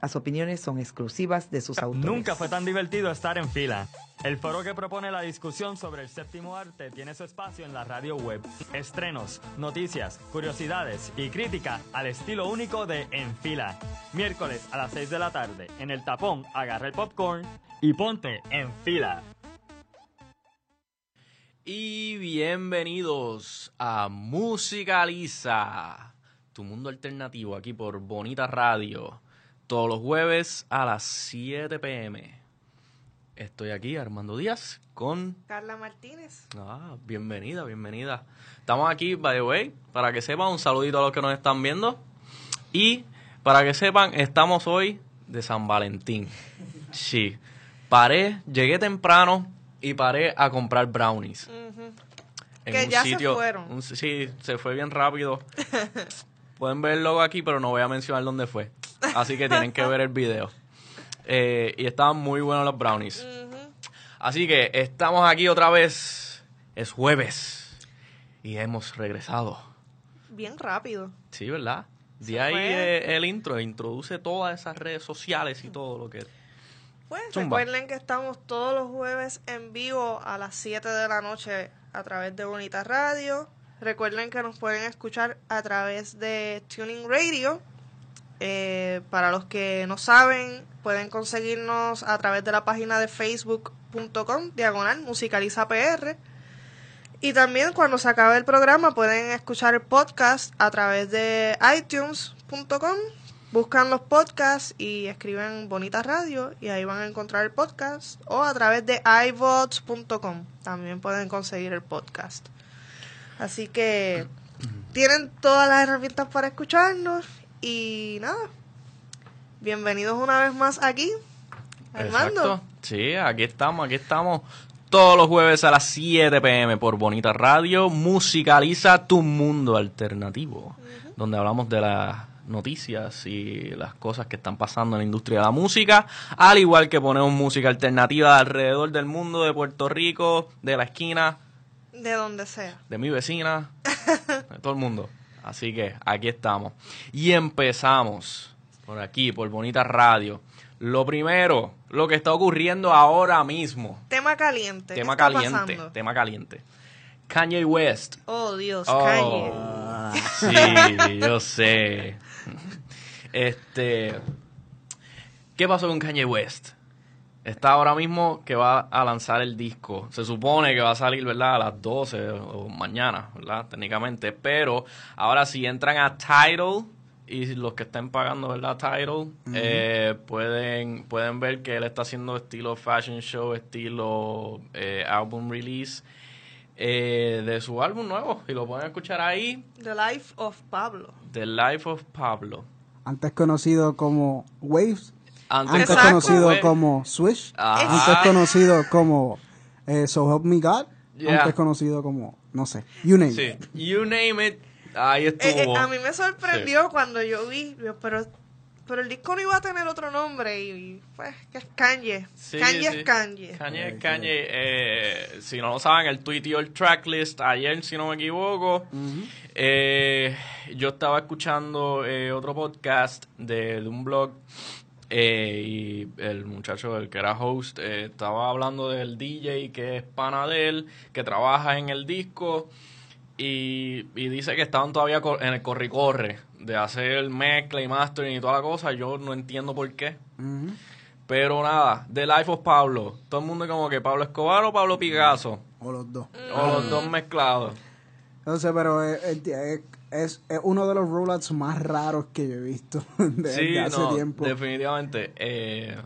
Las opiniones son exclusivas de sus autores. Nunca fue tan divertido estar en fila. El foro que propone la discusión sobre el séptimo arte tiene su espacio en la radio web. Estrenos, noticias, curiosidades y crítica al estilo único de En Fila. Miércoles a las 6 de la tarde, en el tapón, agarra el popcorn y ponte en fila. Y bienvenidos a Musicaliza, tu mundo alternativo aquí por Bonita Radio, todos los jueves a las 7 pm. Estoy aquí, Armando Díaz, con... Carla Martínez. Ah, bienvenida, bienvenida. Estamos aquí, by the way, para que sepan, un saludito a los que nos están viendo. Y para que sepan, estamos hoy de San Valentín. Sí. Paré, llegué temprano y paré a comprar brownies. En Que un ya se sitio, fueron. un- sí, se fue bien rápido. Pueden ver el logo aquí, pero no voy a mencionar dónde fue. Así que tienen que ver el video. Eh, y estaban muy buenos los brownies. Así que estamos aquí otra vez. Es jueves. Y hemos regresado. Bien rápido. Sí, ¿verdad? De ahí fue. eh, el intro. Introduce todas esas redes sociales y todo lo que... Pues Zumba. recuerden que estamos todos los jueves en vivo a las 7 de la noche a través de Bonita Radio. Recuerden que nos pueden escuchar a través de Tuning Radio. Eh, para los que no saben, pueden conseguirnos a través de la página de facebook.com, diagonal, musicaliza PR. Y también cuando se acabe el programa pueden escuchar el podcast a través de itunes.com. Buscan los podcasts y escriben Bonita Radio y ahí van a encontrar el podcast. O a través de iVox.com también pueden conseguir el podcast. Así que tienen todas las herramientas para escucharnos y nada. Bienvenidos una vez más aquí. Armando. Exacto. Sí, aquí estamos, aquí estamos. Todos los jueves a las 7 pm por Bonita Radio. Musicaliza tu mundo alternativo. Donde hablamos de las noticias y las cosas que están pasando en la industria de la música. Al igual que ponemos música alternativa alrededor del mundo, de Puerto Rico, de la esquina, De donde sea. de mi vecina, de todo el mundo. Así que aquí estamos. Y empezamos por aquí, por Bonita Radio. Lo primero, lo que está ocurriendo ahora mismo. Tema caliente. ¿Qué Tema está caliente, pasando? tema caliente. Kanye West. Oh, Dios, Oh, Kanye. Sí, yo sé. Este, ¿qué pasó con Kanye West? Está ahora mismo que va a lanzar el disco. Se supone que va a salir, ¿verdad? A las 12 o mañana, ¿verdad? Técnicamente. Pero ahora si entran a Tidal y los que estén pagando, ¿verdad? Tidal, eh, pueden, pueden ver que él está haciendo estilo fashion show, estilo eh, album release eh, de su álbum nuevo. Y lo pueden escuchar ahí, The Life of Pablo. The Life of Pablo. antes conocido como Waves, antes Exacto. conocido güey. como Swish, Ajá. antes conocido como eh, So Help Me God, Yeah. antes conocido como, no sé, You Name Sí. It. You name it. Ahí Eh, eh, estuvo. a mí me sorprendió cuando yo vi, pero, pero el disco no iba a tener otro nombre y, pues que es Kanye. Sí, Kanye sí. es Kanye. Kanye es Kanye. Eh, si no lo saben, él tuiteó el tracklist ayer, si no me equivoco. Eh, yo estaba escuchando eh, otro podcast de, de un blog eh, y el muchacho, el que era host, eh, estaba hablando del DJ que es pana de él, que trabaja en el disco y, y dice que estaban todavía en el corre-corre de hacer mezcla y mastering y toda la cosa. Yo no entiendo por qué. Pero nada, The Life of Pablo. Todo el mundo como que Pablo Escobar o Pablo Picasso. O los dos. O los dos mezclados. Entonces, pero es, es- es- es uno de los rollouts más raros que yo he visto desde Sí, hace no, tiempo. definitivamente. Eh,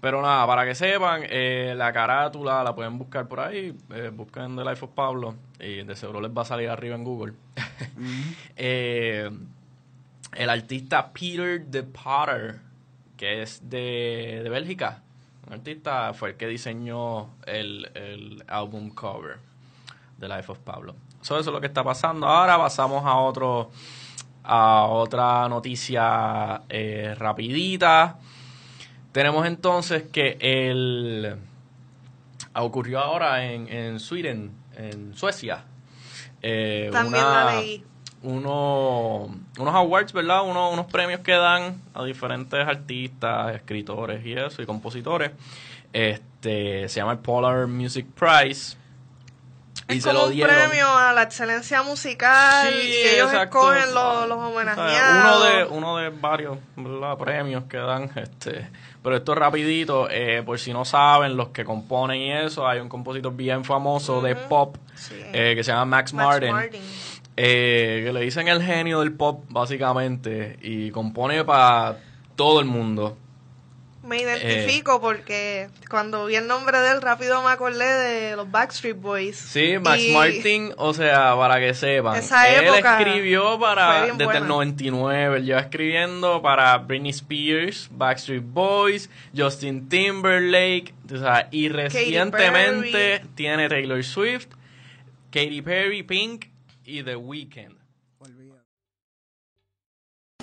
pero nada, para que sepan, eh, la carátula la pueden buscar por ahí. Eh, buscan The Life of Pablo y de seguro les va a salir arriba en Google. Eh, el artista Peter de Potter, que es de, de Bélgica. Un artista fue el que diseñó el, el álbum cover de Life of Pablo. So, eso es lo que está pasando. Ahora pasamos a otro a otra noticia eh, rapidita. Tenemos entonces que el ocurrió ahora en, en Sweden, en Suecia. eh, También una- la leí. uno- unos awards, ¿verdad? Uno- unos premios que dan a diferentes artistas, escritores y eso, y compositores. Este, se llama el Polar Music Prize. Y Es se como lo un dieron. premio a la excelencia musical Sí, y ellos exacto. escogen los, los O sea, homenajeados. uno de uno de varios ¿verdad? premios que dan este pero esto es rapidito eh, por si no saben los que componen y eso hay un compositor bien famoso de pop Sí. eh, que se llama Max, Max Martin, Martin. eh, que le dicen el genio del pop básicamente y compone para todo el mundo Me Eh. identifico porque cuando vi el nombre de él rápido me acordé de los Backstreet Boys. Sí, Max Y Martin, o sea, para que sepan, Esa él época escribió para desde el buena. 99, él lleva escribiendo para Britney Spears, Backstreet Boys, Justin Timberlake, o sea, y recientemente tiene Taylor Swift, Katy Perry, Pink y The Weeknd.